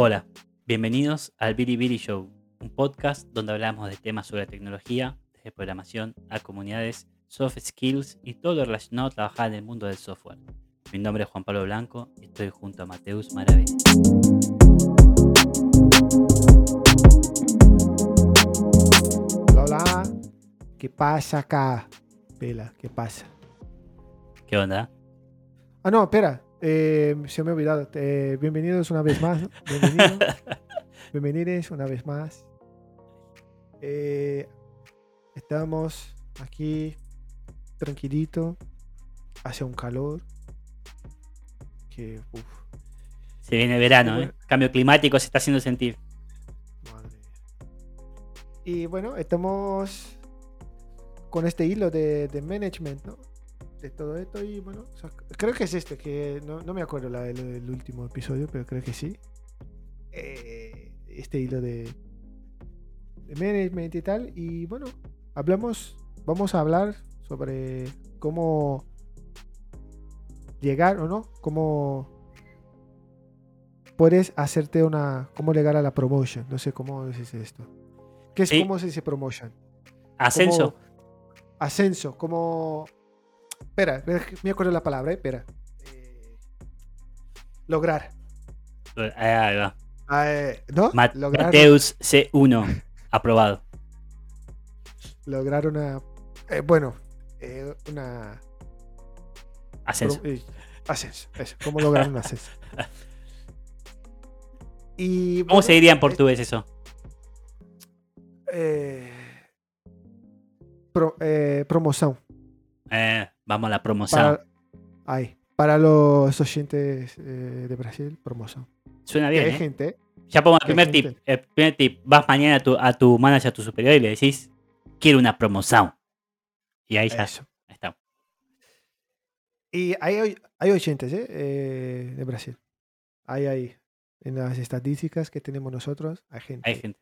Hola, bienvenidos al Billy Billy Show, un podcast donde hablamos de temas sobre tecnología, desde programación a comunidades, soft skills y todo lo relacionado a trabajar en el mundo del software. Mi nombre es Juan Pablo Blanco y estoy junto a Mateus Maravé. Hola, hola. ¿Qué pasa acá? Vela, ¿qué pasa? ¿Qué onda? Ah, no, espera. Eh, se me ha olvidado. Eh, bienvenidos una vez más. Bienvenidos. Bienvenidos una vez más. Eh, estamos aquí tranquilito. Hace un calor. Que, uf, Se viene verano, Bueno. ¿eh? Cambio climático se está haciendo sentir. madre. Y bueno, estamos con este hilo de, de management, ¿no? De todo esto y bueno, o sea, creo que es este, que no, no me acuerdo la, el, el último episodio, pero creo que sí. Eh, este hilo de, de management y tal. Y bueno, hablamos, vamos a hablar sobre cómo llegar o no, cómo puedes hacerte una, cómo llegar a la promotion. No sé cómo dices esto. ¿Qué es Sí. cómo se dice promotion? Ascenso. Como ascenso, como. Espera, me acuerdo la palabra, eh, espera. Eh, lograr. Ahí va. Eh, ¿No? Lograr, Mateus C1, aprobado. lograr una. eh, bueno, eh, una. Ascenso. eh, ascenso. Eso, cómo lograr un ascenso. Y, ¿Cómo se diría en eh, portugués eso? eh, pro- eh, promoción. Eh, vamos a la promoción. Ay, para los oyentes eh, de Brasil, promoción. Suena Que bien, hay ¿eh? gente Ya pongo el primer tip. El primer tip. Vas mañana a tu, a tu manager, a tu superior y le decís, quiero una promoción. Y ahí ya Eso. está. Y hay, hay oyentes. Eh, de Brasil. Hay ahí. En las estadísticas que tenemos nosotros, hay gente. Hay gente.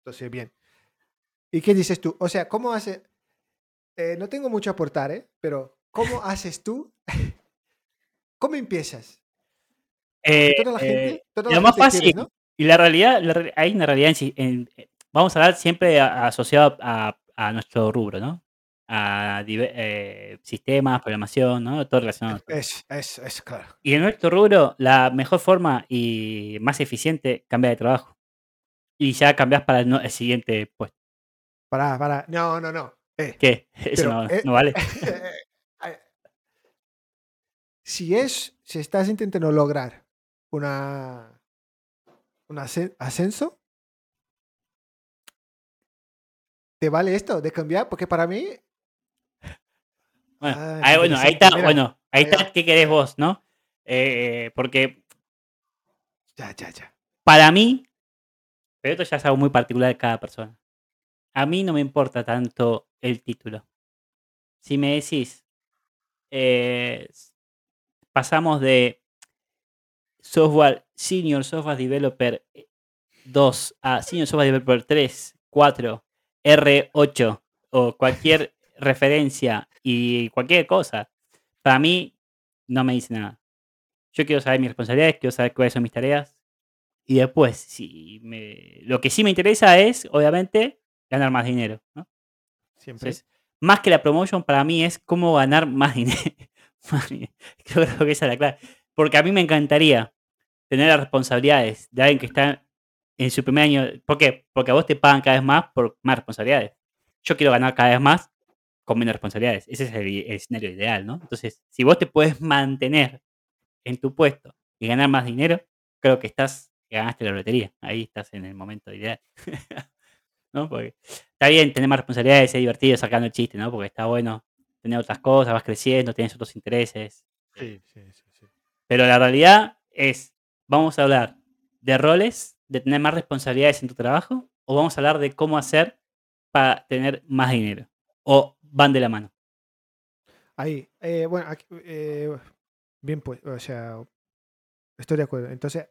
Entonces, bien. ¿Y qué dices tú? O sea, ¿cómo hace? Eh, no tengo mucho a aportar, ¿eh? Pero, ¿cómo haces tú? ¿Cómo empiezas? Eh, Toda la gente, eh, toda lo la más gente quiere, fácil, ¿no? y la realidad, la hay una realidad en sí. en- eh, vamos a hablar siempre a- asociado a, a nuestro rubro, ¿no? A eh, sistemas, programación, ¿no? Todo relacionado. Es, es, es claro. Y en nuestro rubro, la mejor forma y más eficiente, cambiar de trabajo. Y ya cambias para el, no- el siguiente puesto. Para, para. No, no, no. Eh, ¿Qué? Eso no, eh, no vale. si es, si estás intentando lograr una, un ascen- ascenso, ¿te vale esto de cambiar? Porque para mí, Bueno, Ah, ahí, bueno, ahí interesante. está, Mira, bueno, ahí está. ¿qué querés vos, no? Eh, porque ya, ya, ya. para mí, pero esto ya es algo muy particular de cada persona. A mí no me importa tanto el título. Si me decís, eh, pasamos de software senior software developer 2 a senior software developer 3, 4, R8 o cualquier referencia y cualquier cosa, para mí no me dice nada. Yo quiero saber mis responsabilidades, quiero saber cuáles son mis tareas. Y después, si me, lo que sí me interesa es, obviamente, ganar más dinero. ¿no? Siempre. Entonces, más que la promotion, para mí es cómo ganar más dinero. Yo creo que esa es la clave. Porque a mí me encantaría tener las responsabilidades de alguien que está en su primer año. ¿Por qué? Porque a vos te pagan cada vez más por más responsabilidades. Yo quiero ganar cada vez más con menos responsabilidades. Ese es el, el escenario ideal, ¿no? Entonces, si vos te puedes mantener en tu puesto y ganar más dinero, creo que estás, ganaste la lotería. Ahí estás en el momento ideal. ¿No? Porque está bien tener más responsabilidades, es divertido sacando el chiste, ¿no? Porque está bueno tener otras cosas, vas creciendo, tienes otros intereses. Sí, sí, sí, sí. Pero la realidad es, vamos a hablar de roles, de tener más responsabilidades en tu trabajo, o vamos a hablar de cómo hacer para tener más dinero. O van de la mano. Ahí. eh, bueno, aquí, eh, bien, pues, o sea, estoy de acuerdo. Entonces,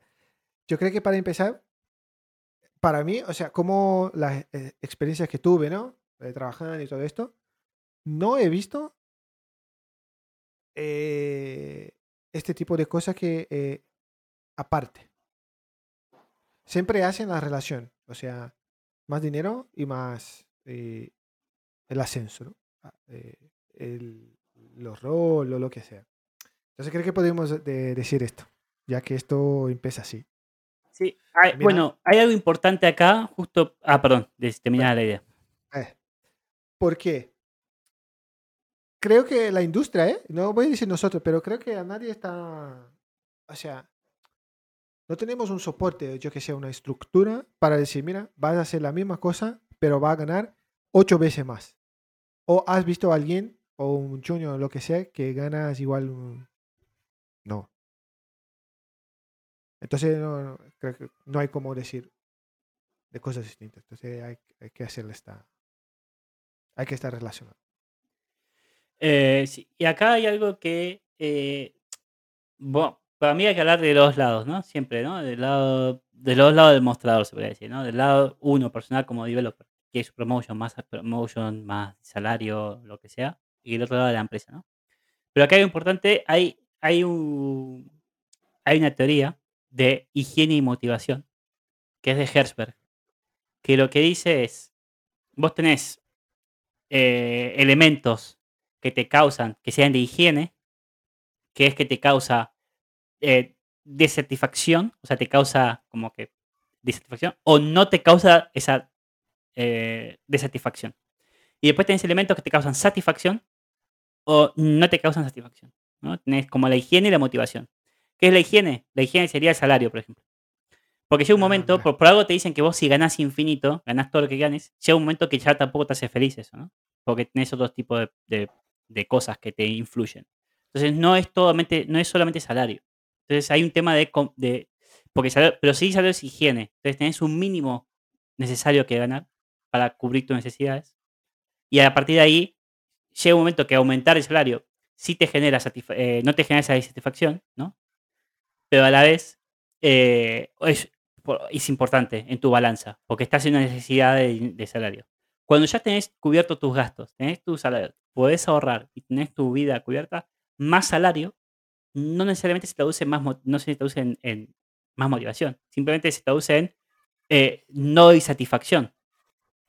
yo creo que para empezar, para mí, o sea, como las eh, experiencias que tuve, ¿no? De trabajando y todo esto, no he visto eh, este tipo de cosas que eh, aparte. siempre hacen la relación. O sea, más dinero y más eh, el ascenso, ¿no? Ah, eh, el- los roles lo que sea. Entonces creo que podemos de- decir esto, ya que esto empieza así. Sí, hay- bueno, hay algo importante acá, justo. Ah, perdón, terminaba la idea. Eh, ¿Por qué? Creo que la industria, ¿eh? No voy a decir nosotros, pero creo que a nadie está. O sea, no tenemos un soporte, yo que sea una estructura para decir, mira, vas a hacer la misma cosa, pero va a ganar ocho veces más. O has visto a alguien, o un junior o lo que sea, que ganas igual. un- No. Entonces, no, creo que no hay como decir de cosas distintas. Entonces, hay, hay que hacerle esta. Hay que estar relacionado. Eh, sí, y acá hay algo que, eh, bueno, para mí hay que hablar de los lados, ¿no? Siempre, ¿no? Del lado, de los lados del mostrador, se podría decir, ¿no? Del lado uno, personal como developer, que es promotion, más promotion, más salario, lo que sea, y el otro lado de la empresa, ¿no? Pero acá hay importante, hay, hay, un, hay una teoría de higiene y motivación, que es de Herzberg, que lo que dice es, vos tenés eh, elementos que te causan, que sean de higiene, que es que te causa eh, desatisfacción, o sea, te causa como que desatisfacción, o no te causa esa eh, desatisfacción. Y después tenés elementos que te causan satisfacción o no te causan satisfacción. ¿no? Tenés como la higiene y la motivación. ¿Qué es la higiene? La higiene sería el salario, por ejemplo. Porque llega un Ah, momento, por, por algo te dicen que vos si ganás infinito, ganás todo lo que ganes, llega un momento que ya tampoco te hace feliz eso, ¿no? Porque tenés otros tipos de, de- de cosas que te influyen. Entonces no es, totalmente, no es solamente salario. Entonces hay un tema de... de porque salario- pero sí salario es higiene. Entonces tenés un mínimo necesario que ganar para cubrir tus necesidades. Y a partir de ahí llega un momento que aumentar el salario sí te genera eh, no te genera esa satisfacción, ¿no? Pero a la vez eh, es, por- es importante en tu balanza, porque estás en una necesidad de, salario. Cuando ya tenés cubierto tus gastos, tenés tu salario, podés ahorrar y tenés tu vida cubierta, más salario no necesariamente se traduce, más, no se traduce en, más motivación, simplemente se traduce en eh, no insatisfacción.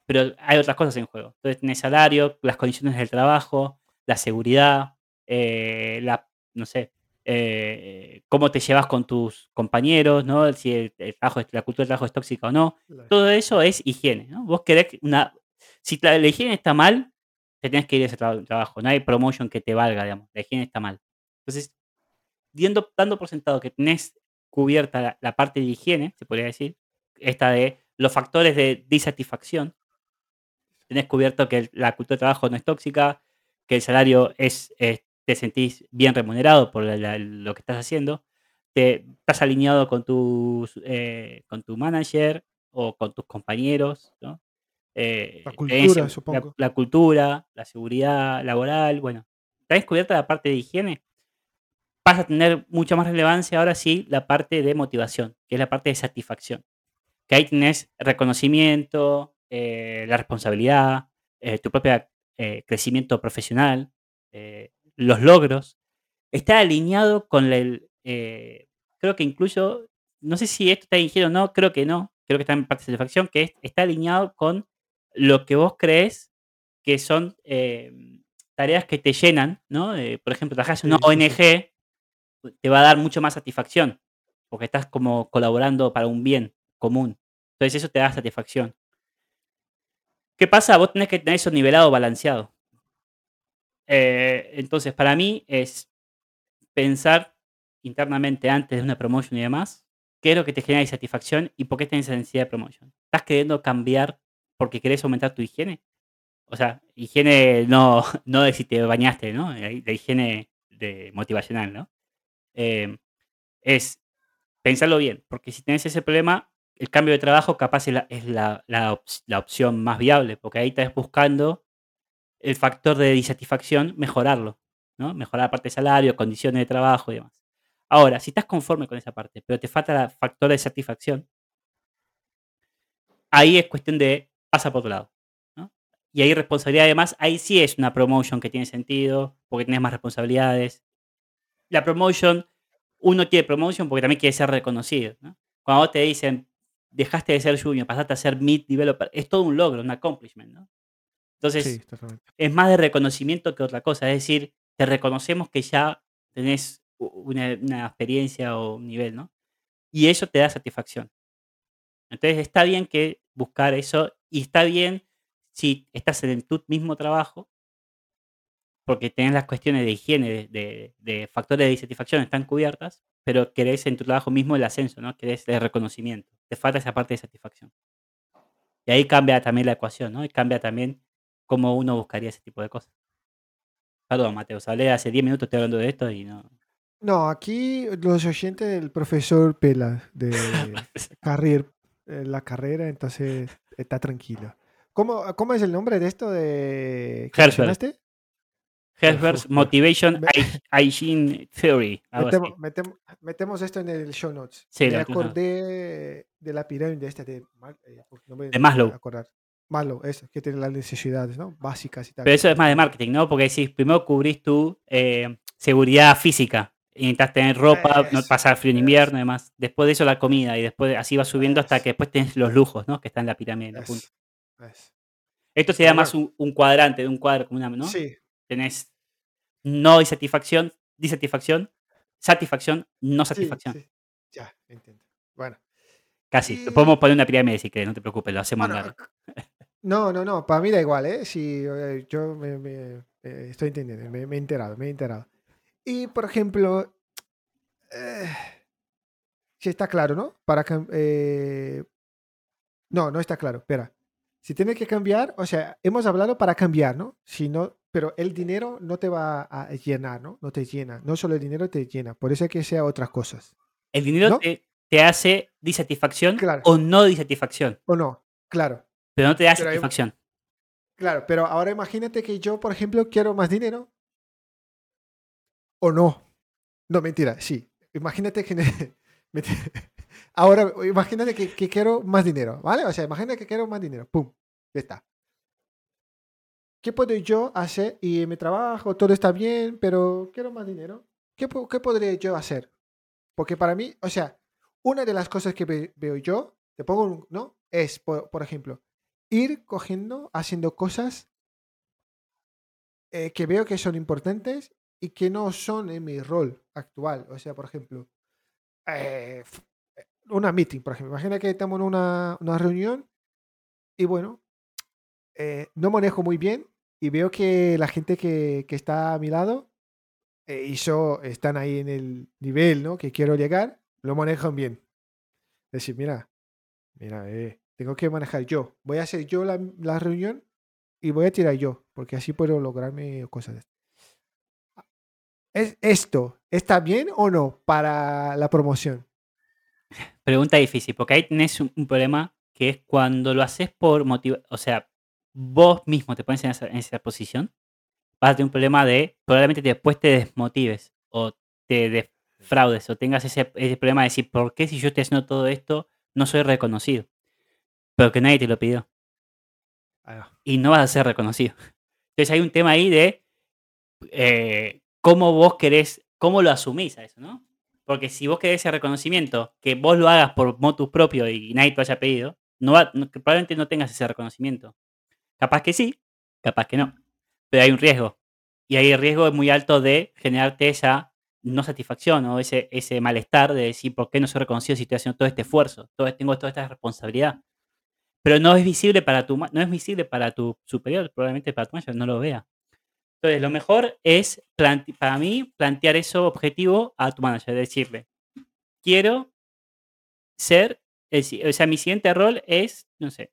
Pero hay otras cosas en juego. Entonces tenés salario, las condiciones del trabajo, la seguridad, eh, la, no sé, eh, cómo te llevas con tus compañeros, ¿no? Si el, el trabajo, la cultura del trabajo es tóxica o no. Todo eso es higiene, ¿no? Vos querés que una... Si la, la higiene está mal, te tenés que ir a ese tra- trabajo. No hay promotion que te valga, digamos. La higiene está mal. Entonces, diendo- dando por sentado que tenés cubierta la, la parte de higiene, se podría decir, esta de los factores de disatisfacción, tenés cubierto que la cultura de trabajo no es tóxica, que el salario es, es- te sentís bien remunerado por la- la- lo que estás haciendo, te, estás alineado con, tus, eh, con tu manager o con tus compañeros, ¿no? Eh, La tenés cultura, la- supongo. La, cultura, la seguridad laboral, bueno, tenés cubierta la parte de higiene, pasa a tener mucha más relevancia ahora sí la parte de motivación, que es la parte de satisfacción. Que ahí tenés reconocimiento, eh, la responsabilidad, tu propio crecimiento profesional, eh, los logros. Está alineado con el. eh, creo que incluso. No sé si esto está dirigido o no, creo que no. Creo que está en parte de satisfacción, que es- está alineado con lo que vos crees que son eh, tareas que te llenan, ¿no? Eh, por ejemplo, trabajas en una. ONG, te va a dar mucho más satisfacción, porque estás como colaborando para un bien común. Entonces eso te da satisfacción. ¿Qué pasa? Vos tenés que tener eso nivelado, balanceado. Eh, entonces, para mí es pensar internamente antes de una promotion y demás, qué es lo que te genera satisfacción y por qué tenés esa necesidad de promotion. ¿Estás queriendo cambiar porque querés aumentar tu higiene? O sea, higiene no, no de si te bañaste, ¿no? La la higiene de motivacional, ¿no? Eh, es pensarlo bien, porque si tenés ese problema, el cambio de trabajo capaz es la, la opción más viable, porque ahí estás buscando el factor de disatisfacción, mejorarlo, ¿no? Mejorar la parte de salario, condiciones de trabajo y demás. Ahora, si estás conforme con esa parte, pero te falta el factor de satisfacción, ahí es cuestión de pasa por otro lado. ¿no? Y ahí responsabilidad además, ahí sí es una promotion que tiene sentido, porque tienes más responsabilidades. La promotion, uno quiere promotion porque también quiere ser reconocido. ¿no? Cuando te dicen, dejaste de ser junior, pasaste a ser mid developer, es todo un logro, un accomplishment, ¿no? Entonces, Sí, es más de reconocimiento que otra cosa. Es decir, te reconocemos que ya tenés una, una experiencia o un nivel, ¿no? Y eso te da satisfacción. Entonces, está bien que buscar eso y está bien si estás en tu mismo trabajo, porque tenés las cuestiones de higiene, de, de- de factores de insatisfacción están cubiertas, pero querés en tu trabajo mismo el ascenso, ¿no? Querés el reconocimiento. Te falta esa parte de satisfacción. Y ahí cambia también la ecuación, ¿no? Y cambia también cómo uno buscaría ese tipo de cosas. Perdón, Mateo, hablé hace 10 minutos, estoy hablando de esto y no. No, aquí los oyentes del profesor Pela de carrer- eh, la carrera, entonces está tranquilo. ¿Cómo, cómo es el nombre de esto de Herzberg. Herzberg's Motivation Hygiene Theory. Metemos, metem- metemos esto en el show notes. Sí, me acordé de la pirámide esta de, eh, no me De Maslow. acordar. Maslow, eso, que tiene las necesidades ¿no? básicas y tal. Pero eso es más de marketing, ¿no? Porque decís, primero cubrís tu eh, seguridad física. Y necesitas tener ropa, no Eso, pasar frío en eso. invierno y demás. Después de eso la comida y después así va subiendo hasta que después tenés los lujos, ¿no? Que están en la pirámide, la punta. Esto sería más un, un cuadrante, de un cuadro como una, ¿no? Sí, Tenés no insatisfacción, disatisfacción, satisfacción, no sí, satisfacción. sí. Ya, entiendo. Bueno. Casi. Y- Podemos poner una pirámide si querés, no te preocupes, lo hacemos Bueno, andar. No, no, no, para mí da igual, ¿eh? Sí, eh, yo me, me- eh, estoy entendiendo, me, me he enterado, me he enterado. Y, por ejemplo, eh, sí está claro, ¿no? Para eh, no, no está claro, espera. Si tiene que cambiar, o sea, hemos hablado para cambiar, ¿no? Si no, pero el dinero no te va a llenar, ¿no? No te llena, no solo el dinero te llena, por eso hay que sea otras cosas, El dinero ¿no? te, te hace disatisfacción Claro. o no disatisfacción, ¿O no? Claro. Pero no te da Pero hay- satisfacción. Claro, pero ahora imagínate que yo, por ejemplo, quiero más dinero. ¿O no? No, mentira, sí. Imagínate que... ahora, imagínate que, que quiero más dinero, ¿vale? O sea, imagínate que quiero más dinero. ¡Pum! Ya está. ¿Qué puedo yo hacer? Y en mi trabajo todo está bien, pero quiero más dinero. ¿Qué, qué podría yo hacer? Porque para mí, o sea, una de las cosas que ve- veo yo, te pongo un, ¿no? Es, por, por ejemplo, ir cogiendo, haciendo cosas eh, que veo que son importantes y que no son en mi rol actual. O sea, por ejemplo, eh, eh, una meeting, por ejemplo. Imagina que estamos en una, una reunión y bueno, no manejo muy bien y veo que la gente que, que está a mi lado y yo están ahí en el nivel ¿no? que quiero llegar, lo manejan bien. Decir, mira, mira, eh, tengo que manejar yo. Voy a hacer yo la, reunión y voy a tirar yo, porque así puedo lograrme cosas. de- ¿Es esto está bien o no para la promoción? Pregunta difícil, porque ahí tenés un, problema que es cuando lo haces por motivo, o sea, vos mismo te pones en esa, posición, vas a tener un problema de probablemente después te desmotives o te defraudes o tengas ese problema de decir, ¿por qué si yo estoy haciendo todo esto no soy reconocido? Pero que nadie te lo pidió y no vas a ser reconocido. Entonces hay un tema ahí de eh, cómo vos querés, cómo lo asumís a eso, ¿no? Porque si vos querés ese reconocimiento, que vos lo hagas por motus propio y nadie te lo haya pedido, no va- no- probablemente no tengas ese reconocimiento. Capaz que sí, capaz que no. Pero hay un riesgo. Y ahí el riesgo es muy alto de generarte esa no satisfacción o ese, ese malestar de decir, ¿por qué no soy reconocido si estoy haciendo todo este esfuerzo? Todo, tengo toda esta responsabilidad. Pero no es visible para tu, no es visible para tu superior, probablemente para tu manager no lo vea. Entonces, lo mejor es, para mí, plantear eso objetivo a tu manager, decirle, quiero ser, o sea, mi siguiente rol es, no sé,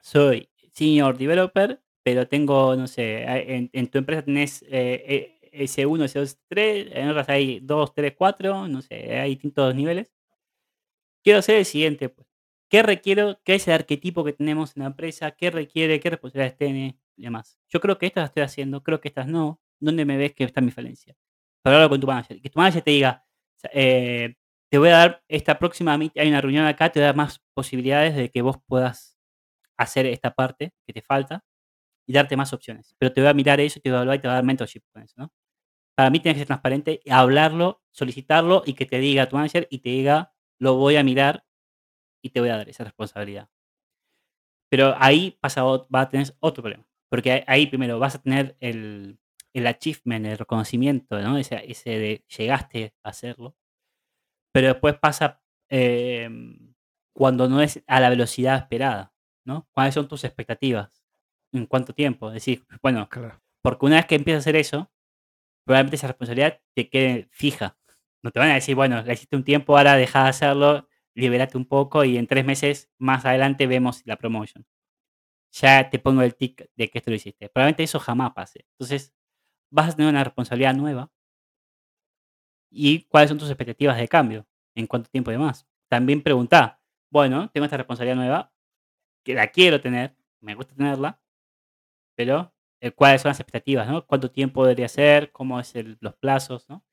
soy senior developer, pero tengo, no sé, en, en tu empresa tenés eh, eh, S1, S2, 3, en otras hay 2, 3, 4, no sé, hay distintos niveles. Quiero ser el siguiente, pues. ¿Qué requiero? ¿Qué es el arquetipo que tenemos en la empresa? ¿Qué requiere? ¿Qué responsabilidades tiene? Y demás. Yo creo que estas las estoy haciendo, creo que estas no. ¿Dónde me ves que está mi falencia? Para hablarlo con tu manager. Que tu manager te diga, eh, te voy a dar esta próxima, hay una reunión acá, te voy a dar más posibilidades de que vos puedas hacer esta parte que te falta y darte más opciones. Pero te voy a mirar eso, te voy a evaluar y te voy a dar mentorship con eso, ¿no? Para mí tienes que ser transparente, hablarlo, solicitarlo y que te diga tu manager y te diga, lo voy a mirar y te voy a dar esa responsabilidad. Pero ahí pasa, va a tener otro problema. Porque ahí- primero vas a tener el, el achievement, el reconocimiento, ¿no? Ese, ese de llegaste a hacerlo. Pero después pasa em, cuando no es a la velocidad esperada, ¿no? ¿Cuáles son tus expectativas? ¿En cuánto tiempo? Decir, bueno, Claro. porque una vez que empiezas a hacer eso, probablemente esa responsabilidad te quede fija. No te van a decir, bueno, la hiciste un tiempo, ahora deja de hacerlo, libérate un poco y en tres meses más adelante vemos la promotion. Ya te pongo el tic de que esto lo hiciste. Probablemente eso jamás pase. Entonces, vas a tener una responsabilidad nueva. ¿Y cuáles son tus expectativas de cambio? ¿En cuánto tiempo de más? También pregunta, bueno, tengo esta responsabilidad nueva, que la quiero tener, me gusta tenerla, pero eh, cuáles son las expectativas, ¿no? ¿Cuánto tiempo debería ser? ¿Cómo es el- los plazos, ¿no?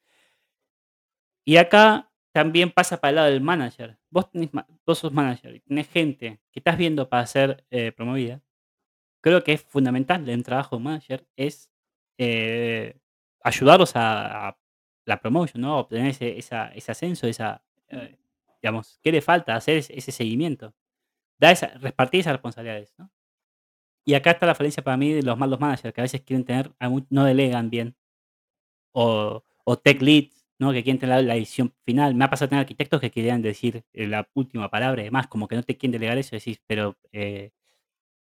Y acá también pasa para el lado del manager. Vos, tenés vos sos manager y tenés gente que estás viendo para ser eh, promovida. Creo que es fundamental el trabajo de manager es eh, ayudarlos a, a la promotion, ¿no? Obtener ese, esa- ese ascenso, esa, eh, digamos, ¿qué le falta? Hacer ese, ese seguimiento. Da esa, repartir esas responsabilidades, ¿no? Y acá está la falencia para mí de los malos managers, que a veces quieren tener, a no delegan bien. O, o tech leads, ¿no? Que quieren tener la, la decisión final. Me ha pasado tener arquitectos que querían decir eh, la última palabra y demás, como que no te quieren delegar eso, decís, pero eh,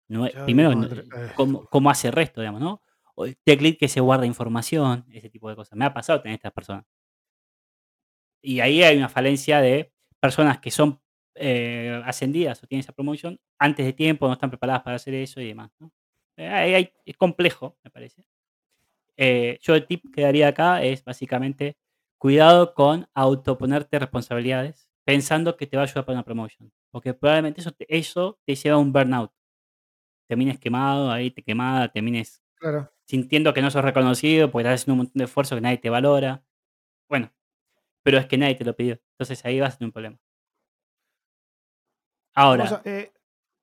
no, Ya, mi primero, no- eh. ¿cómo, cómo hace el resto, digamos, no? O el tech lead que se guarda información, ese tipo de cosas. Me ha pasado tener estas personas. Y ahí hay una falencia de personas que son eh, ascendidas o tienen esa promoción antes de tiempo, no están preparadas para hacer eso y demás. ¿no? Eh, ahí hay- es complejo, me parece. Eh, yo el tip que daría acá es básicamente cuidado con autoponerte responsabilidades pensando que te va a ayudar para una promotion. Porque probablemente eso te, eso te lleva a un burnout. Termines quemado, ahí te quemada, termines Claro. sintiendo que no sos reconocido porque estás haciendo un montón de esfuerzo que nadie te valora. Bueno, pero es que nadie te lo pidió. Entonces ahí vas a tener un problema. Ahora, a- eh,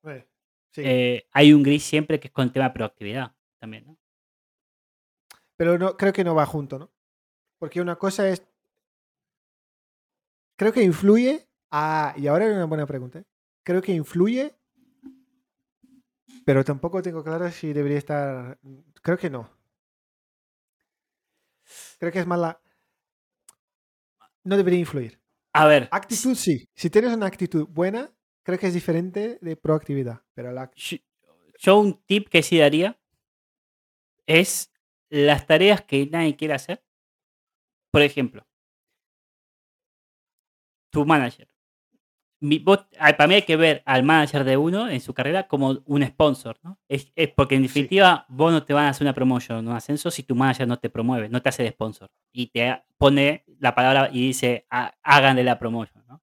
eh, sí. eh, hay un gris siempre que es con el tema de proactividad también, ¿no? Pero no, creo que no va junto, ¿no? Porque una cosa es. Creo que influye. Ah, y ahora hay una buena pregunta. ¿eh? Creo que influye. Pero tampoco tengo claro si debería estar. Creo que no. Creo que es más la. No debería influir. A ver, Actitud sí. Si tienes una actitud buena, creo que es diferente de proactividad. Pero la. yo un tip que sí daría es las tareas que nadie quiere hacer. Por ejemplo, tu manager. Mi- vos- para mí hay que ver al manager de uno en su carrera como un sponsor, ¿no? Es, es porque en Sí. definitiva vos no te van a hacer una promotion, un ascenso si tu manager no te promueve, no te hace de sponsor y te pone la palabra y dice "Ha- háganle la promotion, ¿no?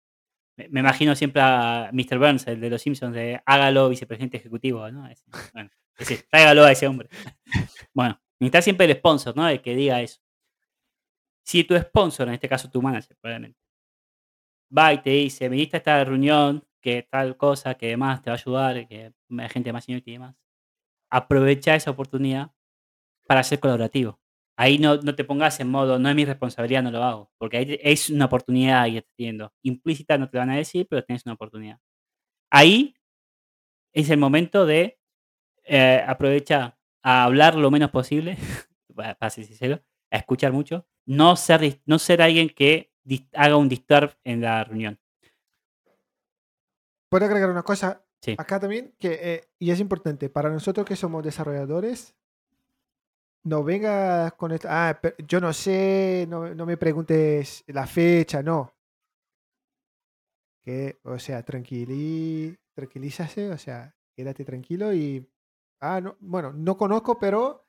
Me, me imagino siempre a Mr. Burns, el de los Simpsons, de hágalo vicepresidente ejecutivo, ¿no? Ese, bueno, ese, tráigalo a ese hombre. Bueno, necesitas siempre el sponsor, ¿no? El que diga eso. Si tu sponsor, en este caso tu manager, probablemente, va y te dice, viniste a esta reunión, que tal cosa, que demás te va a ayudar, que hay gente más senior y demás, aprovecha esa oportunidad para ser colaborativo. Ahí no, no te pongas en modo, no es mi responsabilidad, no lo hago, porque es una oportunidad que estás teniendo. Implícita no te van a decir, pero tienes una oportunidad. Ahí es el momento de eh, aprovechar a hablar lo menos posible, para ser sincero, a escuchar mucho, no ser, no ser alguien que haga un disturb en la reunión. Puedo agregar una cosa Sí. acá también, que, eh, y es importante, para nosotros que somos desarrolladores, no vengas con esto, ah, pe- yo no sé, no, no me preguntes la fecha, no. Que, o sea, tranquili, tranquilízase, o sea, quédate tranquilo y, ah, no, bueno, no conozco, pero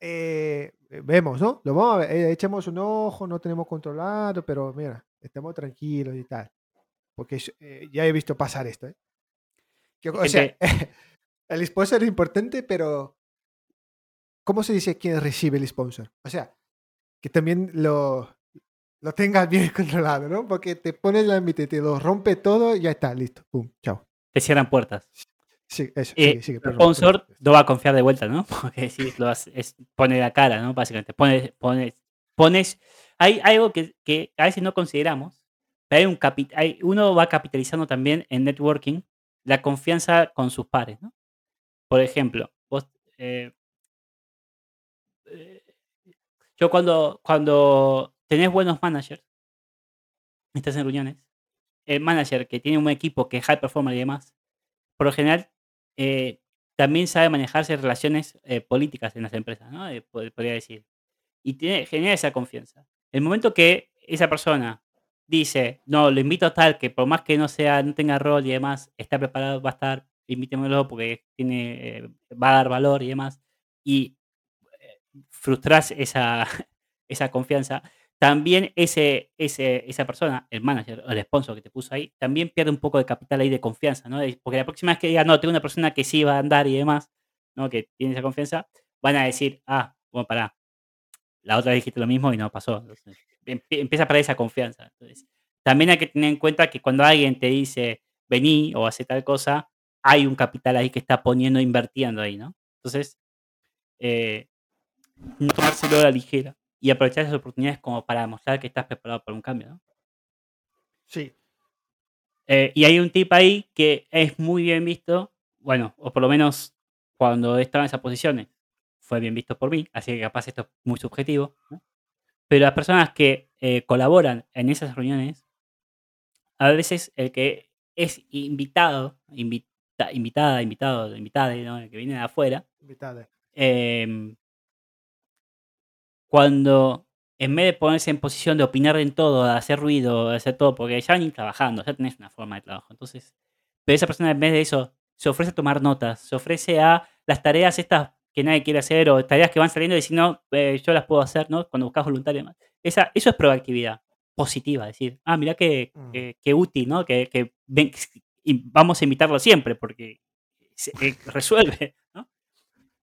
eh, vemos, ¿no? Lo vamos a ver, eh, echemos un ojo, no tenemos controlado, pero mira, estamos tranquilos y tal. Porque eh, ya he visto pasar esto, ¿eh? Que, o sea, el sponsor es importante, pero ¿cómo se dice quién recibe el sponsor? O sea, que también lo, lo tengas bien controlado, ¿no? Porque te pones la ámbito, te lo rompe todo y ya está, listo. Pum, chao. Te cierran puertas. Sí, eso, Eh, el sponsor no va a confiar de vuelta, ¿no? Porque si lo hace- es, pone la cara, ¿no? Básicamente, pones, pones, pones, hay algo que, que a veces no consideramos, Pero hay un capi- hay- uno va capitalizando también en networking la confianza con sus pares, ¿no? Por ejemplo, vos, eh, eh, yo cuando, cuando tenés buenos managers, estás en reuniones, el manager que tiene un equipo que es high performer y demás, por lo general eh, también sabe manejarse relaciones eh, políticas en las empresas, ¿no? Eh, pod- podría decir. Y tiene, genera esa confianza. El momento que esa persona dice, no, lo invito a tal, que por más que no sea, no tenga rol y demás, está preparado, va a estar, invítemelo porque tiene, eh, va a dar valor y demás, y eh, frustras esa, esa confianza, también ese, ese, esa persona, el manager o el sponsor que te puso ahí, también pierde un poco de capital ahí de confianza, ¿no? Porque la próxima vez que diga, no, tengo una persona que sí va a andar y demás, ¿no? Que tiene esa confianza, van a decir, ah, bueno, pará, la otra vez dijiste lo mismo y no pasó. Entonces, empie- empieza a perder esa confianza. Entonces, también hay que tener en cuenta que cuando alguien te dice, vení o hace tal cosa, hay un capital ahí que está poniendo, invirtiendo ahí, ¿no? Entonces, eh, no tomárselo a la ligera y aprovechar esas oportunidades como para mostrar que estás preparado para un cambio, ¿no? Sí. Eh, y hay un tip ahí que es muy bien visto, bueno, o por lo menos cuando estaba en esas posiciones, fue bien visto por mí, así que capaz esto es muy subjetivo, ¿no? Pero las personas que eh, colaboran en esas reuniones, a veces el que es invitado, invita- invitada, invitado, invitada, ¿no? el que viene de afuera, Invitada. Cuando en vez de ponerse en posición de opinar en todo, de hacer ruido, de hacer todo, porque ya ni trabajando, ya tenés una forma de trabajo. Entonces, pero esa persona en vez de eso se ofrece a tomar notas, se ofrece a las tareas estas que nadie quiere hacer o tareas que van saliendo y decir, no, eh, yo las puedo hacer, ¿no? Cuando buscas voluntario. y demás. Esa, eso es proactividad positiva, decir, ah, mira qué, Mm. qué- qué útil, ¿no? Que, que ven- y vamos a invitarlo siempre porque se- eh, resuelve, ¿no?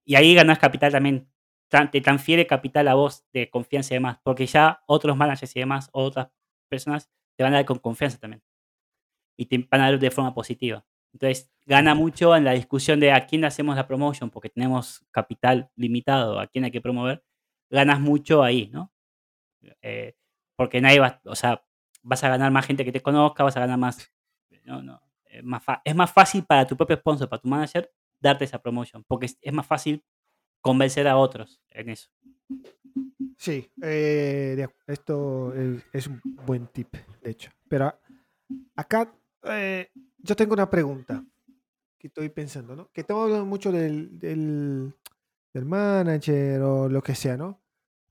Y ahí ganas capital también. Te transfiere capital a vos de confianza y demás. Porque ya otros managers y demás, o otras personas, te van a dar con confianza también. Y te van a dar de forma positiva. Entonces, gana mucho en la discusión de a quién le hacemos la promotion, porque tenemos capital limitado, a quién hay que promover. Ganas mucho ahí, ¿no? Eh, porque nadie va, o sea, vas a ganar más gente que te conozca, vas a ganar más. No, no. Es más, es más fácil para tu propio sponsor, para tu manager, darte esa promotion, porque es, es más fácil convencer a otros en eso. Sí, eh, esto es, es un buen tip, de hecho. Pero acá eh, yo tengo una pregunta que estoy pensando, ¿no? Que estamos hablando mucho del, del, del manager o lo que sea, ¿no?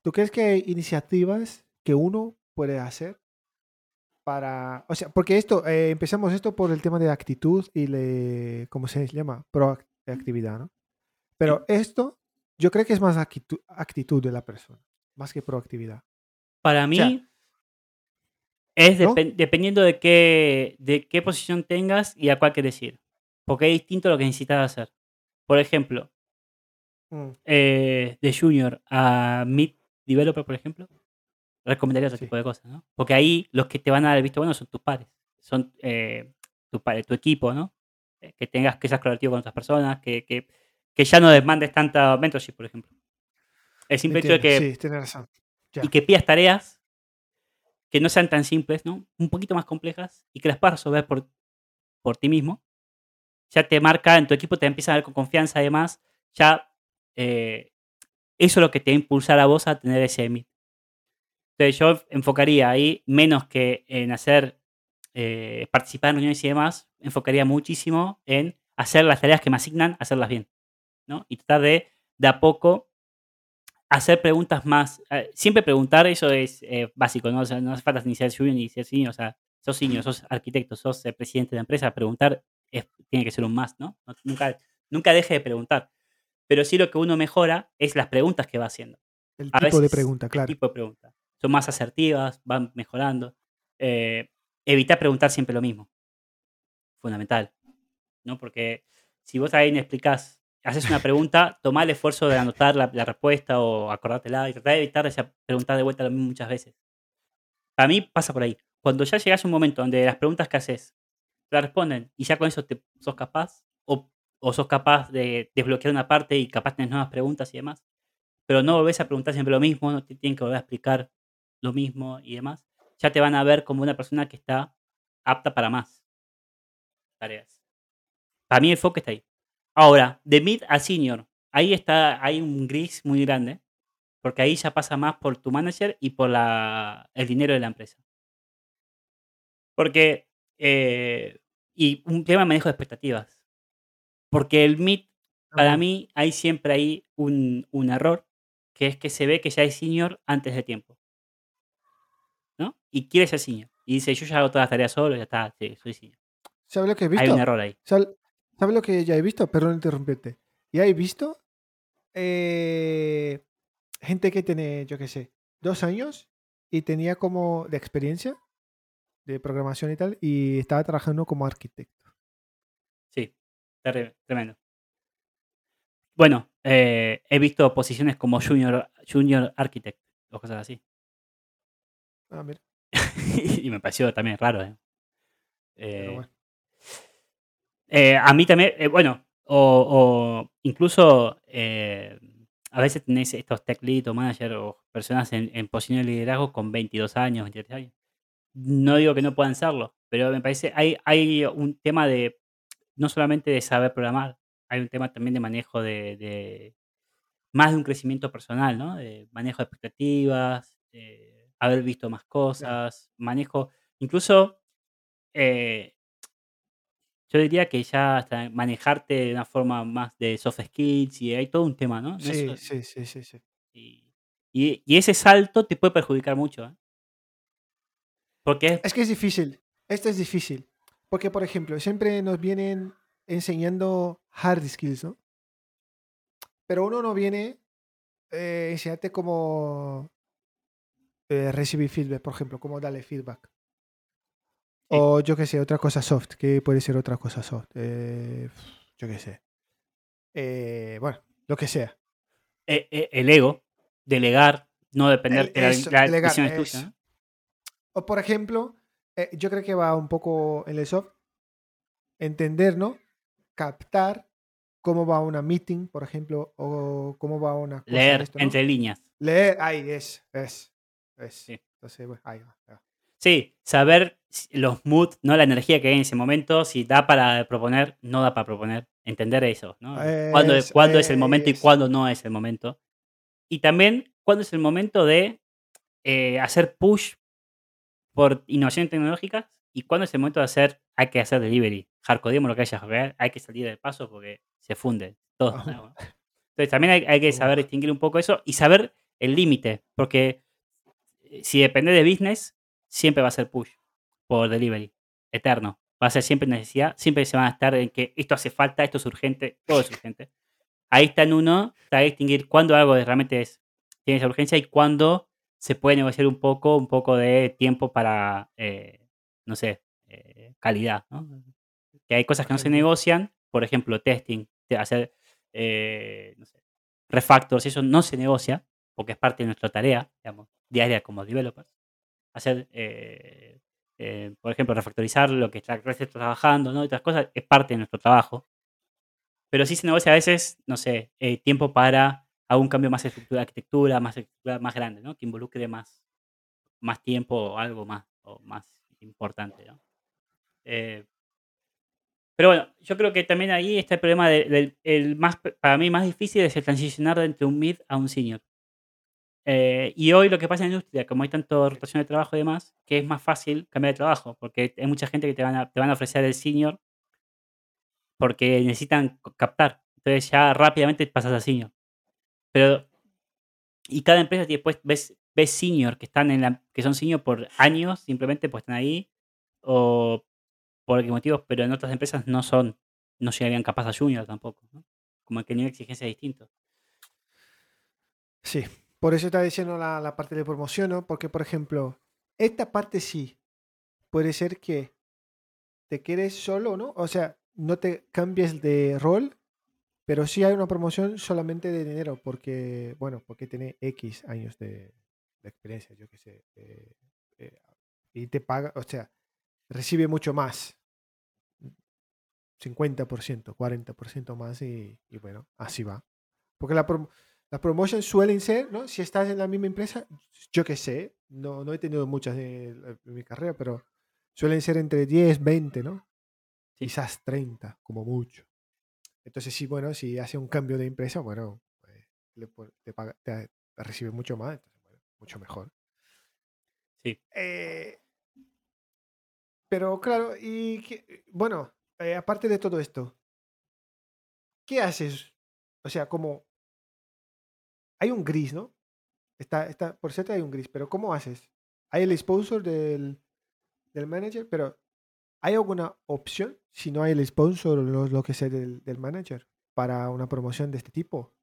¿Tú crees que hay iniciativas que uno puede hacer para... O sea, porque esto, eh, empezamos esto por el tema de actitud y le... ¿Cómo se llama? Proactividad, ¿no? Pero esto yo creo que es más actitud, actitud de la persona, más que proactividad. Para mí, sea, es ¿no? depen- dependiendo de qué, de qué posición tengas y a cuál quieres ir. Porque es distinto lo que necesitas hacer. Por ejemplo, Mm, eh, de junior a mid developer, por ejemplo, recomendaría otro Sí. tipo de cosas, ¿no? Porque ahí los que te van a dar el visto bueno son tus pares, son eh, tu, pare- tu equipo, ¿no? Eh, que tengas que seas colaborativo con otras personas, que, que, que ya no demandes tanta mentorship, por ejemplo. El simple hecho de que sí, tienes razón. Ya. y que pidas tareas que no sean tan simples, ¿no? Un poquito más complejas y que las puedas resolver por, por ti mismo. Ya te marca, en tu equipo te empieza a ver con confianza, además, ya eh, eso es lo que te va a impulsar a vos a tener ese meet. Entonces yo enfocaría ahí, menos que en hacer, eh, participar en reuniones y demás, enfocaría muchísimo en hacer las tareas que me asignan, hacerlas bien, ¿no? Y tratar de, de a poco, hacer preguntas más. eh, siempre preguntar, eso es eh, básico, ¿no? O sea, no hace falta ni ser junior ni ser senior, o sea, sos senior, sos arquitecto, sos el presidente de empresa, preguntar es- tiene que ser un más, ¿no? No- Nunca, nunca deje de preguntar. Pero sí lo que uno mejora es las preguntas que va haciendo. El A tipo de pregunta, el claro. tipo de preguntas. Son más asertivas, van mejorando. Eh, evitar preguntar siempre lo mismo. Fundamental. ¿no? Porque si vos a alguien explicás, haces una pregunta, tomá el esfuerzo de anotar la, la respuesta o acordártela y tratar de evitar esa preguntar de vuelta lo mismo muchas veces. Para mí pasa por ahí. Cuando ya llegas a un momento donde las preguntas que haces te responden y ya con eso te, sos capaz o, o sos capaz de desbloquear una parte y capaz tenés nuevas preguntas y demás, pero no volvés a preguntar siempre lo mismo, no te tienen que volver a explicar lo mismo y demás, ya te van a ver como una persona que está apta para más tareas. Para mí el foco está ahí. Ahora, de mid a senior, ahí está, hay un gris muy grande, porque ahí ya pasa más por tu manager y por la, el dinero de la empresa. Porque, eh, y un tema de manejo de expectativas. Porque el mid, para mí, hay siempre ahí un, un error, que es que se ve que ya es senior antes de tiempo. ¿No? Y quiere ser senior. Y dice, yo ya hago todas las tareas solo, ya está, sí, soy senior. ¿Sabes lo que he Hay un visto? error ahí. ¿Sabes sabes lo que ya he visto? Perdón interrumpirte. Ya he visto eh, gente que tiene, yo qué sé, dos años y tenía como de experiencia de programación y tal, y estaba trabajando como arquitecto. Sí, tremendo. Bueno, eh, he visto posiciones como junior, junior architect o cosas así. Ah, mira, y me pareció también raro. ¿eh? pero Eh, bueno. Eh, a mí también, eh, bueno, o, o incluso eh, a veces tenés estos tech lead o manager o personas en, en posiciones de liderazgo con 22 años, 23 años. No digo que no puedan serlo, pero me parece, hay, hay un tema de, no solamente de saber programar, hay un tema también de manejo de, de- más de un crecimiento personal, ¿no? De manejo de expectativas, de haber visto más cosas, manejo, incluso eh, yo diría que ya hasta manejarte de una forma más de soft skills y hay todo un tema, ¿no? Sí, sí, sí, sí, sí. y, y- y ese salto te puede perjudicar mucho, ¿eh? Porque es, Es que es difícil. Esto es difícil. Porque, por ejemplo, siempre nos vienen enseñando hard skills, ¿no? Pero uno no viene eh, enseñarte cómo eh, recibir feedback, por ejemplo, cómo darle feedback. O yo qué sé, otra cosa soft, que puede ser otra cosa soft. Eh, yo qué sé. Eh, bueno, lo que sea. eh, eh, el ego, delegar, no depender la, la tuya. ¿no? O por ejemplo, eh, yo creo que va un poco en el soft. Entender, ¿no? Captar cómo va una meeting, por ejemplo, o cómo va una cosa de Leer esto, ¿no? entre líneas. Leer, ahí es, es, es. Sí. Entonces, bueno, ahí va. Sí, saber los moods, ¿no? La energía que hay en ese momento, si da para proponer, no da para proponer. Entender eso, ¿no? Cuándo, Es- cuándo es el momento y cuándo no es el momento. Y también cuándo es el momento de eh, hacer push por innovaciones tecnológicas y cuándo es el momento de hacer, hay que hacer delivery. Hardcodeemos lo que haya que hay que salir del paso porque se funde todo. Ah. ¿no? Entonces también hay, hay que saber distinguir un poco eso y saber el límite, porque eh, si depende de business, siempre va a ser push por delivery, eterno. Va a ser siempre necesidad, siempre se van a estar en que esto hace falta, esto es urgente, todo es urgente. Ahí está en uno, está distinguir cuándo algo realmente es, tiene esa urgencia y cuándo se puede negociar un poco, un poco de tiempo para, eh, no sé, eh, calidad. ¿no? Que hay cosas que no se negocian, por ejemplo, testing, hacer eh, no sé, refactors, eso no se negocia, porque es parte de nuestra tarea, digamos, diaria como developers. Hacer, eh, eh, por ejemplo, refactorizar lo que está, está trabajando, ¿no? Y otras cosas, es parte de nuestro trabajo. Pero sí se negocia a veces, no sé, eh, tiempo para algún cambio más de estructura de arquitectura, más estructura más grande, ¿no? Que involucre más, más tiempo o algo más, o más importante, ¿no? Eh, pero bueno, yo creo que también ahí está el problema de- del el más, para mí más difícil es el transicionar de entre un mid a un senior. Eh, y hoy lo que pasa en la industria, como hay tanto rotación de trabajo y demás, que es más fácil cambiar de trabajo, porque hay mucha gente que te van a, te van a ofrecer el senior porque necesitan captar. Entonces ya rápidamente pasas a senior. Pero, y cada empresa tiene, pues, ves, ves senior que están en la, que son senior por años, simplemente pues están ahí, o por qué motivos, pero en otras empresas no son, no llegarían capaz a junior tampoco, ¿no? Como que el nivel de exigencia es distinto. Sí, por eso está diciendo la, la parte de promoción, ¿no? Porque, por ejemplo, esta parte sí puede ser que te quedes solo, ¿no? O sea, no te cambies de rol, pero sí hay una promoción solamente de dinero, porque, bueno, porque tiene X años de, de experiencia, yo qué sé. eh, eh, y te paga, o sea, recibe mucho más. 50%, 40% más y, y bueno, así va. Porque la, prom- las promotions suelen ser, ¿no? Si estás en la misma empresa, yo qué sé, no, no he tenido muchas en, en mi carrera, pero suelen ser entre 10, 20, ¿no? Sí. Quizás 30, como mucho. Entonces, sí, bueno, si hace un cambio de empresa, bueno, pues, le te, paga- te- te recibe mucho más, entonces, bueno, mucho mejor. Sí. Eh, pero claro, y que- bueno, eh, aparte de todo esto, ¿qué haces? O sea, como hay un gris, ¿no? Está, está, por cierto, hay un gris, pero ¿cómo haces? Hay el sponsor del, del manager, pero ¿hay alguna opción si no hay el sponsor o lo, lo que sea del, del manager para una promoción de este tipo?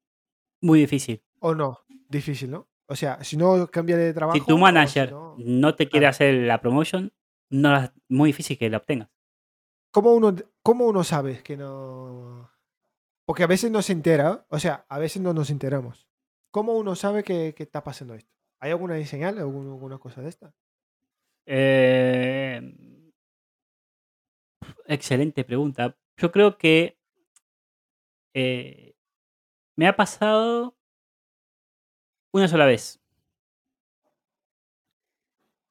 Muy difícil. ¿O no? Difícil, ¿no? O sea, si no cambia de trabajo. Si tu si manager no- no te quiere hacer la promotion, no la- muy difícil que la obtengas. ¿Cómo uno, ¿Cómo uno sabe que no.? Porque a veces no se entera, o sea, a veces no nos enteramos. ¿Cómo uno sabe que, está pasando esto? ¿Hay alguna señal, alguna, alguna cosa de esta? Eh, excelente pregunta. Yo creo que eh, me ha pasado una sola vez.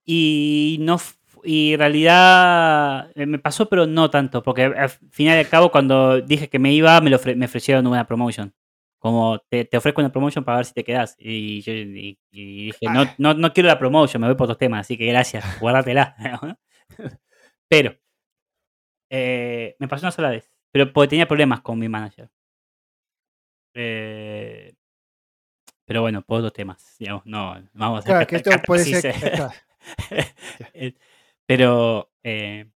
Y no y en realidad eh, me pasó, pero no tanto, porque al final y al cabo cuando dije que me iba, me, lo me ofrecieron una promotion. Como te, te ofrezco una promotion para ver si te quedas. Y yo y- y dije, no, Ah. no, no quiero la promotion, me voy por otros temas, así que gracias, guárdatela. pero eh, me pasó una sola vez, pero porque tenía problemas con mi manager. Eh, pero bueno, por otros temas, digamos, no, vamos a Claro, hacer que cata- esto puede ser. eh. claro. Pero, eh,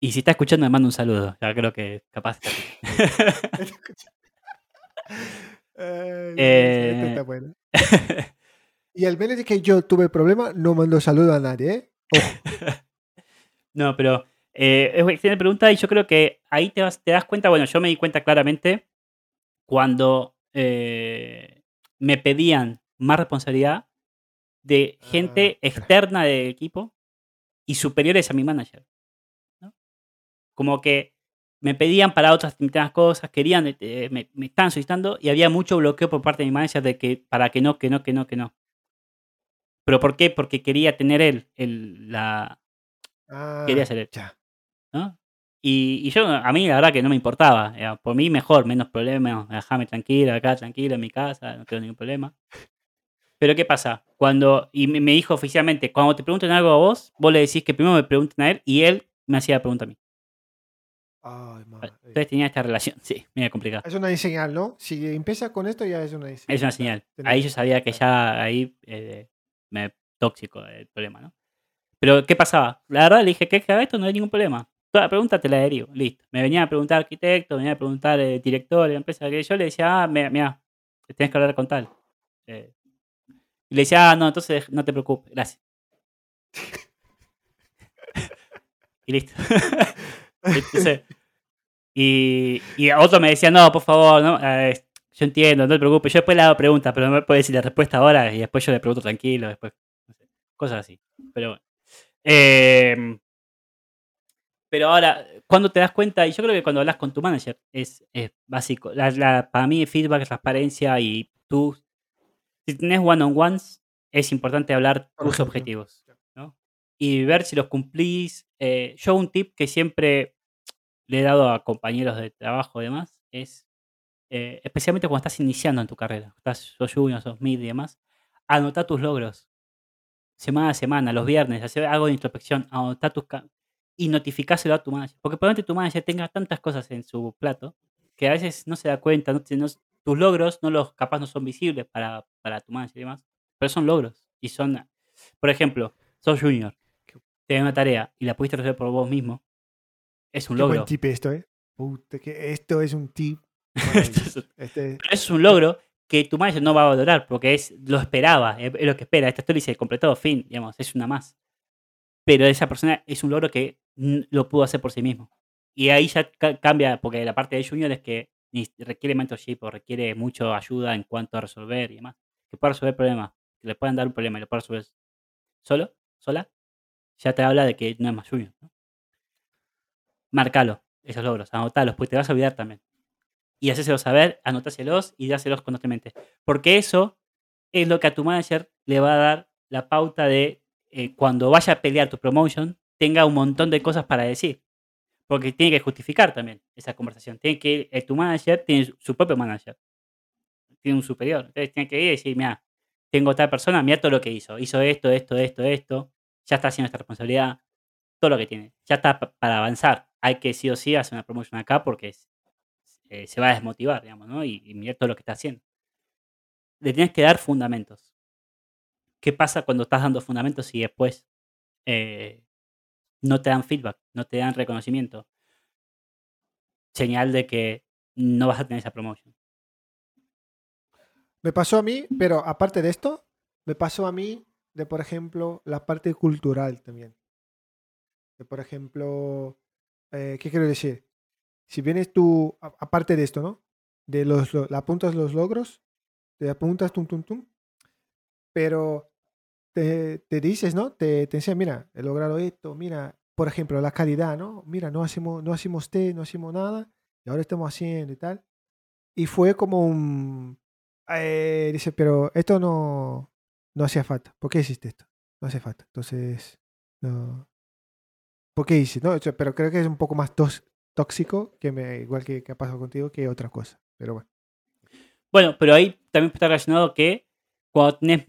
y si está escuchando, me manda un saludo. Ya creo que capaz. Ay, Eh, está. Y el menos que yo tuve problema, no mando saludo a nadie, ¿eh? Ojo. no, pero eh, es una excelente pregunta y yo creo que ahí te, vas- te das cuenta. Bueno, yo me di cuenta claramente cuando eh, me pedían más responsabilidad de gente Ah, externa del equipo y superiores a mi manager. ¿no? Como que me pedían para otras determinadas cosas, querían, eh, me, me estaban solicitando y había mucho bloqueo por parte de mi manager de que para que no, que no, que no, que no. ¿Pero por qué? Porque quería tener él, el, la, quería Ah, ser él, ya. ¿no? Y, y yo, a mí la verdad que no me importaba. eh, Por mí mejor, menos problemas, déjame tranquilo, acá tranquilo en mi casa, no tengo ningún problema. Pero ¿qué pasa? Cuando, y me, me dijo oficialmente, cuando te pregunten algo a vos, vos le decís que primero me pregunten a él y él me hacía la pregunta a mí. Ay, madre. Entonces tenía esta relación, sí, mira complicado. Es una señal, ¿no? Si empieza con esto, ya es una señal. Es una señal. Ahí yo sabía que ya ahí eh, me tóxico el problema, ¿no? Pero ¿qué pasaba? La verdad le dije que haga esto no hay ningún problema. Toda la pregunta te la derivo, listo. Me venía a preguntar arquitecto, me venía a preguntar eh, director de la empresa que yo le decía, ah, mira, mira, tenés que hablar con tal. Eh, y le decía, ah, no, entonces no te preocupes, gracias. y listo. Y, y otro me decía, no, por favor, no, eh, yo entiendo, no te preocupes. Yo después le hago preguntas, pero no me puede decir la respuesta ahora y después yo le pregunto tranquilo, después, no sé, cosas así. Pero bueno. Eh, pero ahora, cuando te das cuenta, y yo creo que cuando hablas con tu manager es, es básico. La, la- para mí, feedback, transparencia y tú, si tenés one-on-ones, es importante hablar tus objetivos. Y ver si los cumplís. Eh, yo un tip que siempre le he dado a compañeros de trabajo y demás es, eh, especialmente cuando estás iniciando en tu carrera, estás sos junior, sos mid y demás, anota tus logros. Semana a semana, los viernes, hacer algo de introspección, anota tus... y notificáselo a tu manager. Porque probablemente tu manager tenga tantas cosas en su plato que a veces no se da cuenta, tus logros no los capaz no son visibles para, para tu manager y demás, pero son logros. Y son, por ejemplo, sos junior, te da una tarea y la pudiste resolver por vos mismo, es un Qué buen logro. tip esto, ¿eh? Puta, que esto es un tip. Esto es- maravilloso. Este, Pero es un logro que tu manager no va a valorar porque es lo esperaba, es, es lo que espera. Esta story se completó, fin, digamos, es una más. Pero esa persona es un logro que lo pudo hacer por sí mismo. Y ahí ya ca- cambia, porque la parte de Junior es que requiere mentorship o requiere mucha ayuda en cuanto a resolver y demás. Que pueda resolver problemas, que le puedan dar un problema y lo pueda resolver solo, sola, ya te habla de que no es más Junior. ¿no? Marcalo, esos logros, anotalos, pues te vas a olvidar también y hacérselo saber, anótaselos y dáselos constantemente. Porque eso es lo que a tu manager le va a dar la pauta de eh, cuando vaya a pelear tu promotion, tenga un montón de cosas para decir. Porque tiene que justificar también esa conversación. Tiene que, eh, tu manager tiene su propio manager. Tiene un superior. Entonces tiene que ir y decir, mira, tengo tal persona, mira todo lo que hizo. Hizo esto, esto, esto, esto. Ya está haciendo esta responsabilidad. Todo lo que tiene. Ya está pa- para avanzar. Hay que sí o sí hacer una promotion acá porque eh, se va a desmotivar, digamos, ¿no? Y, y mira todo lo que está haciendo. Le tienes que dar fundamentos. ¿Qué pasa cuando estás dando fundamentos y después eh, no te dan feedback, no te dan reconocimiento? Señal de que no vas a tener esa promotion. Me pasó a mí, pero aparte de esto, me pasó a mí de, por ejemplo, la parte cultural también. De, por ejemplo, eh, ¿qué quiero decir? Si vienes tú, aparte de esto, ¿no? De los, lo- apuntas los logros, te apuntas tum, tum, tum, pero te, te dices, ¿no? Te, te enseñan, mira, he logrado esto, mira, por ejemplo, la calidad, ¿no? Mira, no hacemos, no hacemos té, no hacemos nada, y ahora estamos haciendo y tal. Y fue como un... eh, dice, pero esto no, no hacía falta. ¿Por qué hiciste esto? No hace falta. Entonces, no. ¿Por qué hice? No, pero creo que es un poco más tos- tóxico, que me, igual que, que ha pasado contigo, que otra cosa. Pero bueno. Bueno, pero ahí también está relacionado que cuando tenés,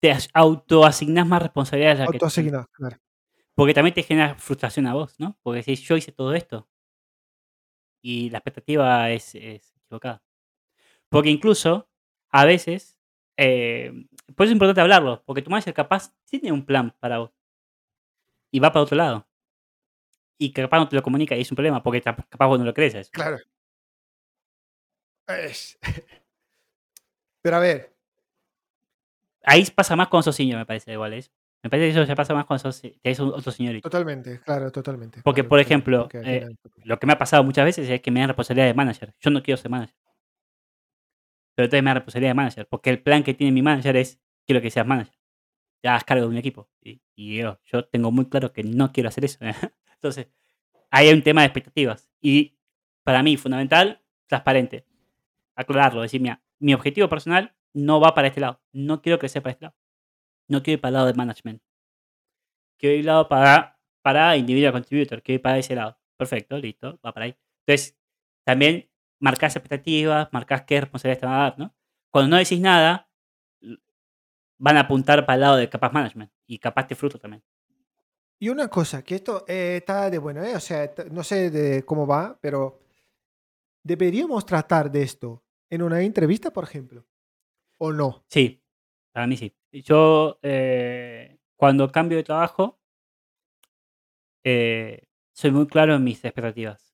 te as- autoasignás más responsabilidades. Autoasignado, claro. Porque también te genera frustración a vos, ¿no? Porque decís, yo hice todo esto. Y la expectativa es, es equivocada. Porque incluso, a veces, eh, por eso es importante hablarlo, porque tu manager capaz tiene un plan para vos. Y va para otro lado. Y que capaz no te lo comunica y es un problema, porque cap- capaz vos no lo crees eso. Claro. Es- Pero a ver, Ahí pasa más con sos senior, me parece igual eso. Me parece que eso ya pasa más con sos, tenés un- otro señorito. totalmente, claro, totalmente. Porque, claro, por ejemplo, eh, Lo que me ha pasado muchas veces es que me dan responsabilidad de manager. Yo no quiero ser manager. Pero entonces me responsabilidad de manager. Porque el plan que tiene mi manager es, quiero que seas manager. Te hagas cargo de un equipo. Y, yo, yo tengo muy claro que no quiero hacer eso. entonces, ahí hay un tema de expectativas. Y para mí, fundamental, transparente. Aclararlo. Decir, mira, mi objetivo personal no va para este lado. No quiero crecer para este lado. No quiero ir para el lado de management. Quiero ir lado para, para individual contributor. Quiero ir para ese lado. Perfecto, listo, va para ahí. Entonces, también marcas expectativas, marcas qué responsabilidades te van a dar, ¿no? Cuando no decís nada, van a apuntar para el lado de capaz management y capaz te fruto también. Y una cosa, que esto eh, está de bueno, ¿eh? O sea, no sé de cómo va, pero deberíamos tratar de esto en una entrevista, por ejemplo. ¿O no? Sí, para mí sí. Yo, eh, cuando cambio de trabajo, eh, soy muy claro en mis expectativas.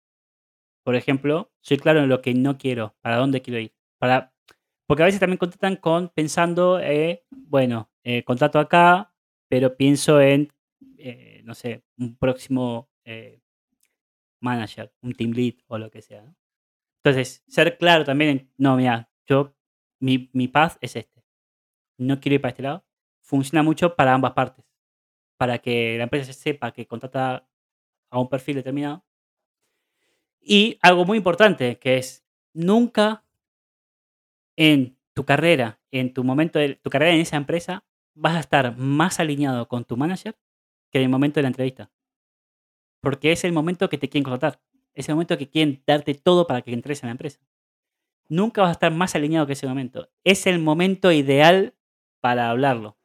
Por ejemplo, soy claro en lo que no quiero, para dónde quiero ir. Para, porque a veces también contratan con pensando, eh, bueno, eh, contrato acá, pero pienso en, eh, no sé, un próximo manager, un team lead o lo que sea. Entonces, ser claro también en, no, mira, yo, mi, mi path es este. No quiero ir para este lado. Funciona mucho para ambas partes. Para que la empresa sepa que contrata a un perfil determinado. Y algo muy importante, que es nunca en tu carrera, en tu momento de tu carrera en esa empresa, vas a estar más alineado con tu manager que en el momento de la entrevista. Porque es el momento que te quieren contratar. Es el momento que quieren darte todo para que entres en la empresa. Nunca vas a estar más alineado que ese momento. Es el momento ideal para hablarlo.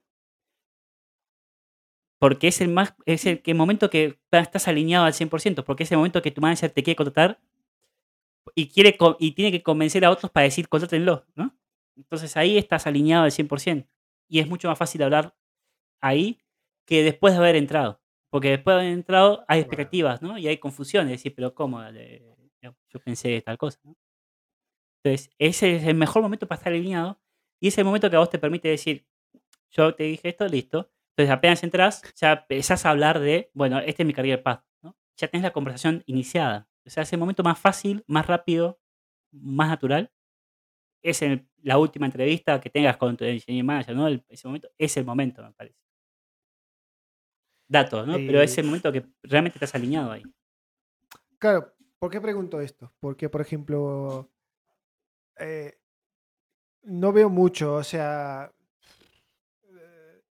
Porque es el, más, es el, que momento que estás alineado al 100%, porque es el momento que tu manager te quiere contratar y, quiere, y tiene que convencer a otros para decir, contrátenlo, ¿no? Entonces ahí estás alineado al 100%. Y es mucho más fácil hablar ahí que después de haber entrado. Porque después de haber entrado hay expectativas, ¿no? Y hay confusión de decir, pero ¿cómo? Yo pensé tal cosa, ¿no? Entonces, ese es el mejor momento para estar alineado y es el momento que a vos te permite decir, yo te dije esto, listo. Entonces, apenas entras, ya empezás a hablar de, bueno, este es mi career path, ¿no? Ya tenés la conversación iniciada. O sea, es el momento más fácil, más rápido, más natural. Es el- la última entrevista que tengas con tu engineering manager, ¿no? El- ese momento es el momento, me parece. Datos, ¿no? Pero es el Eh, momento que realmente estás alineado ahí. Claro, ¿por qué pregunto esto? Porque, por ejemplo, eh, no veo mucho, o sea,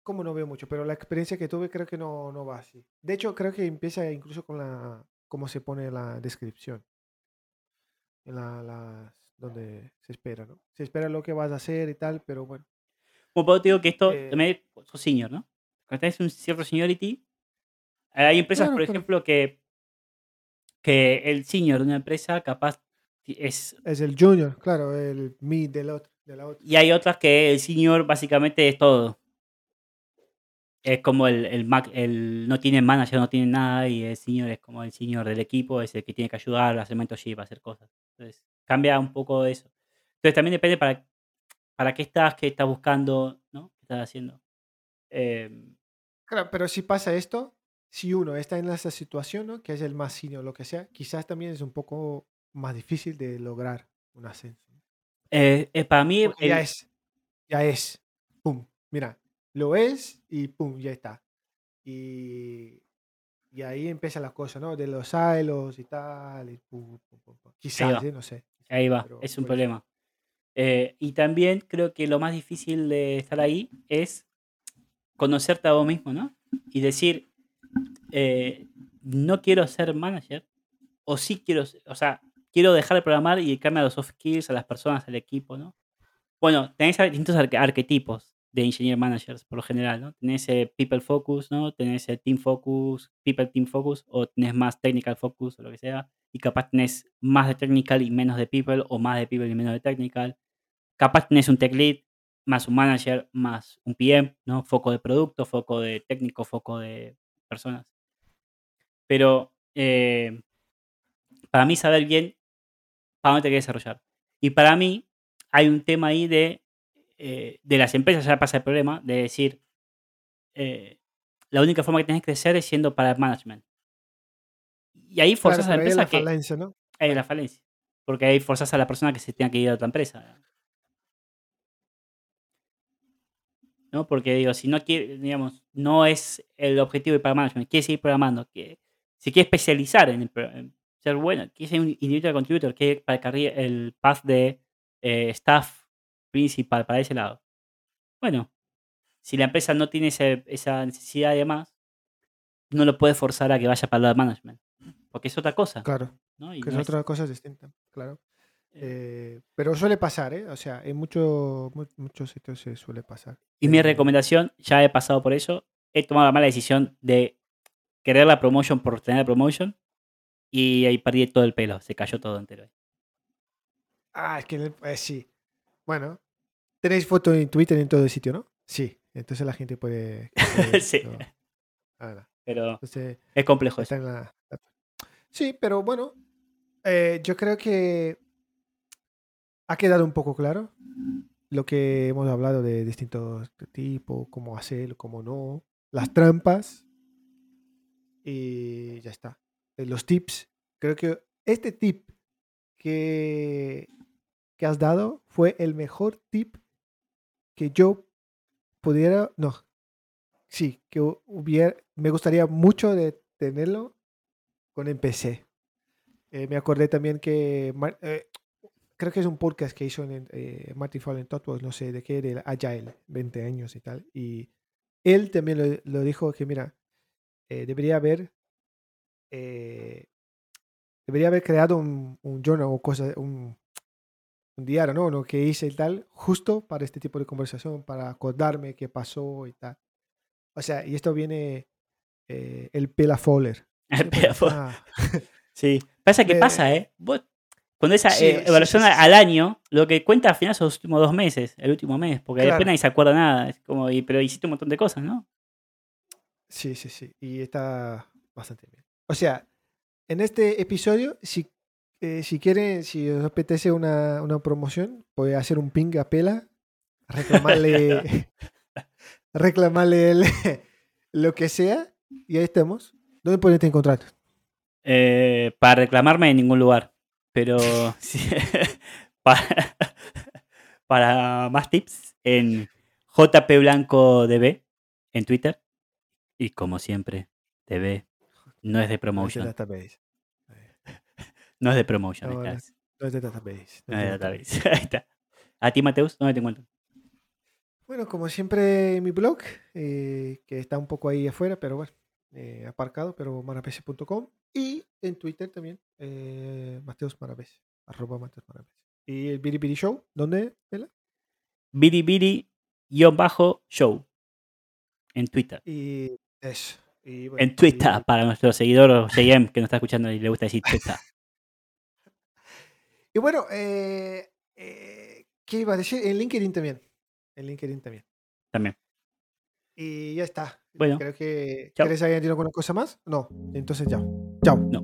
como no veo mucho, pero la experiencia que tuve creo que no, no va así. De hecho, creo que empieza incluso con la cómo se pone la descripción. En la, donde se espera, ¿no? Se espera lo que vas a hacer y tal, pero bueno. Como puedo te digo que esto Eh, también sos senior, ¿no? Cuando tenés un cierto seniority, hay empresas, Claro, por pero- ejemplo, que, que el senior de una empresa capaz es... Es el junior, claro, el mid del otro, de la otra. Y hay otras que el senior básicamente es todo. Es como el, el, Mac- el no tiene manager, no tiene nada, y el senior es como el senior del equipo, es el que tiene que ayudar a hacer mentorship, a hacer cosas. Entonces, cambia un poco eso. Entonces, también depende para, para qué estás, qué estás buscando, ¿no? ¿Qué estás haciendo? Em, Claro, pero si pasa esto, si uno está en esa situación, ¿no? Que es el más senior lo que sea, quizás también es un poco más difícil de lograr un ascenso. eh, eh, para mí, Porque ya el- es, ya es, pum, mira, lo es y pum, ya está. Y, y ahí empieza la cosa, ¿no? De los silos y tal, y pum, pum, pum. Quizás. ¿eh? no sé. Ahí va, pero es un problema. Eh, y también creo que lo más difícil de estar ahí es conocerte a vos mismo, ¿no? Y decir, eh, no quiero ser manager, o sí quiero, o sea, quiero dejar de programar y dedicarme a los soft skills, a las personas, al equipo, ¿no? Bueno, tenés distintos arque- arquetipos de engineer managers por lo general, ¿no? Tenés eh, people focus, ¿no? Tenés eh, team focus, people team focus, o tenés más technical focus o lo que sea, y capaz tenés más de technical y menos de people, o más de people y menos de technical. Capaz tenés un tech lead, más un manager, más un PM, ¿no? Foco de producto, foco de técnico, foco de personas. Pero eh, para mí saber bien para dónde te quieres desarrollar. Y para mí hay un tema ahí de, eh, de las empresas, ya pasa el problema, de decir, eh, la única forma que tenés que crecer es siendo para el management. Y ahí Claro, forzas a la empresa la que... falencia, ¿no? Es la falencia. Porque ahí forzas a la persona que se tenga que ir a otra empresa. ¿No? Porque digo, si no quiere, digamos, no es el objetivo ir para management, quiere seguir programando, que se quiere especializar en, el en ser bueno, quiere ser un individual contributor, quiere para el, el path de eh, staff principal para ese lado. Bueno, si la empresa no tiene ese- esa necesidad de más, no lo puede forzar a que vaya para el lado de management. Porque es otra cosa. Claro, ¿no? Y que no es es- otra cosa distinta, claro. eh, Eh, pero suele pasar, ¿eh? O sea, en mucho, mu- muchos sitios se suele pasar. Y mi Eh, recomendación, ya he pasado por eso, he tomado la mala decisión de querer la promotion por tener la promotion y ahí perdí todo el pelo, se cayó todo entero. Ah, es que eh, sí. Bueno, tenéis foto en Twitter en todo el sitio, ¿no? Sí. Entonces la gente puede. puede- Sí. no. Pero Entonces es complejo eso. está en la. Sí, pero bueno, eh, yo creo que ha quedado un poco claro lo que hemos hablado de distintos tipos, cómo hacerlo, cómo no, las trampas y ya está. Eh, Los tips, creo que este tip que, que has dado fue el mejor tip que yo pudiera, no, sí, que hu- hubiera, me gustaría mucho de tenerlo con el PC. Eh, me acordé también que eh, creo que es un podcast que hizo en, eh, Martin Fallen Totwell, no sé de qué, del Agile, 20 años y tal. Y él también lo, dijo que, mira, eh, debería haber debería haber creado un, un journal o cosa, un, un diario, ¿no? Lo que hice y tal, justo para este tipo de conversación, para acordarme qué pasó y tal. O sea, y esto viene eh, el Pela Fowler. El Pela Fowler. Ah, Sí. Pasa que pasa, ¿eh? Vos, cuando esa Sí, eh, evaluación sí, sí, al año, lo que cuenta al final son los últimos dos meses, el último mes, porque Claro. después nadie se acuerda nada. Es como, y- pero hiciste un montón de cosas, ¿no? sí, sí, sí. Y está bastante bien. O sea, en este episodio, si, eh, si quieren, si os apetece una, una promoción, puede hacer un ping a Pela, reclamarle, reclamarle el- lo que sea, y ahí estamos. ¿Dónde pueden encontrar? Eh, para reclamarme en ningún lugar. Pero sí, para, para más tips en JP Blanco DB en Twitter. Y como siempre, DB no es de No es de promotion. No es de promotion. No, está. Es de database. No es de database. Ahí está. A ti, Mateus, ¿dónde te encuentro? Bueno, como siempre, mi blog, eh, que está un poco ahí afuera, pero bueno, eh, aparcado, pero marapese.com. Y en Twitter también, eh, Mateos Marapese, arroba Mateos Marapese. Y el Biri Show, ¿dónde, Vela? Biribiri-show en Twitter. Y eso. Y bueno, En Twitter, y- para nuestro seguidor JM que nos está escuchando y le gusta decir Twitter. Y bueno, eh, eh, ¿qué iba a decir? En LinkedIn también. En LinkedIn también. También. Y ya está. Bueno, Creo que. chao. ¿Quieres añadir alguna cosa más? No. Entonces ya. Chao. No.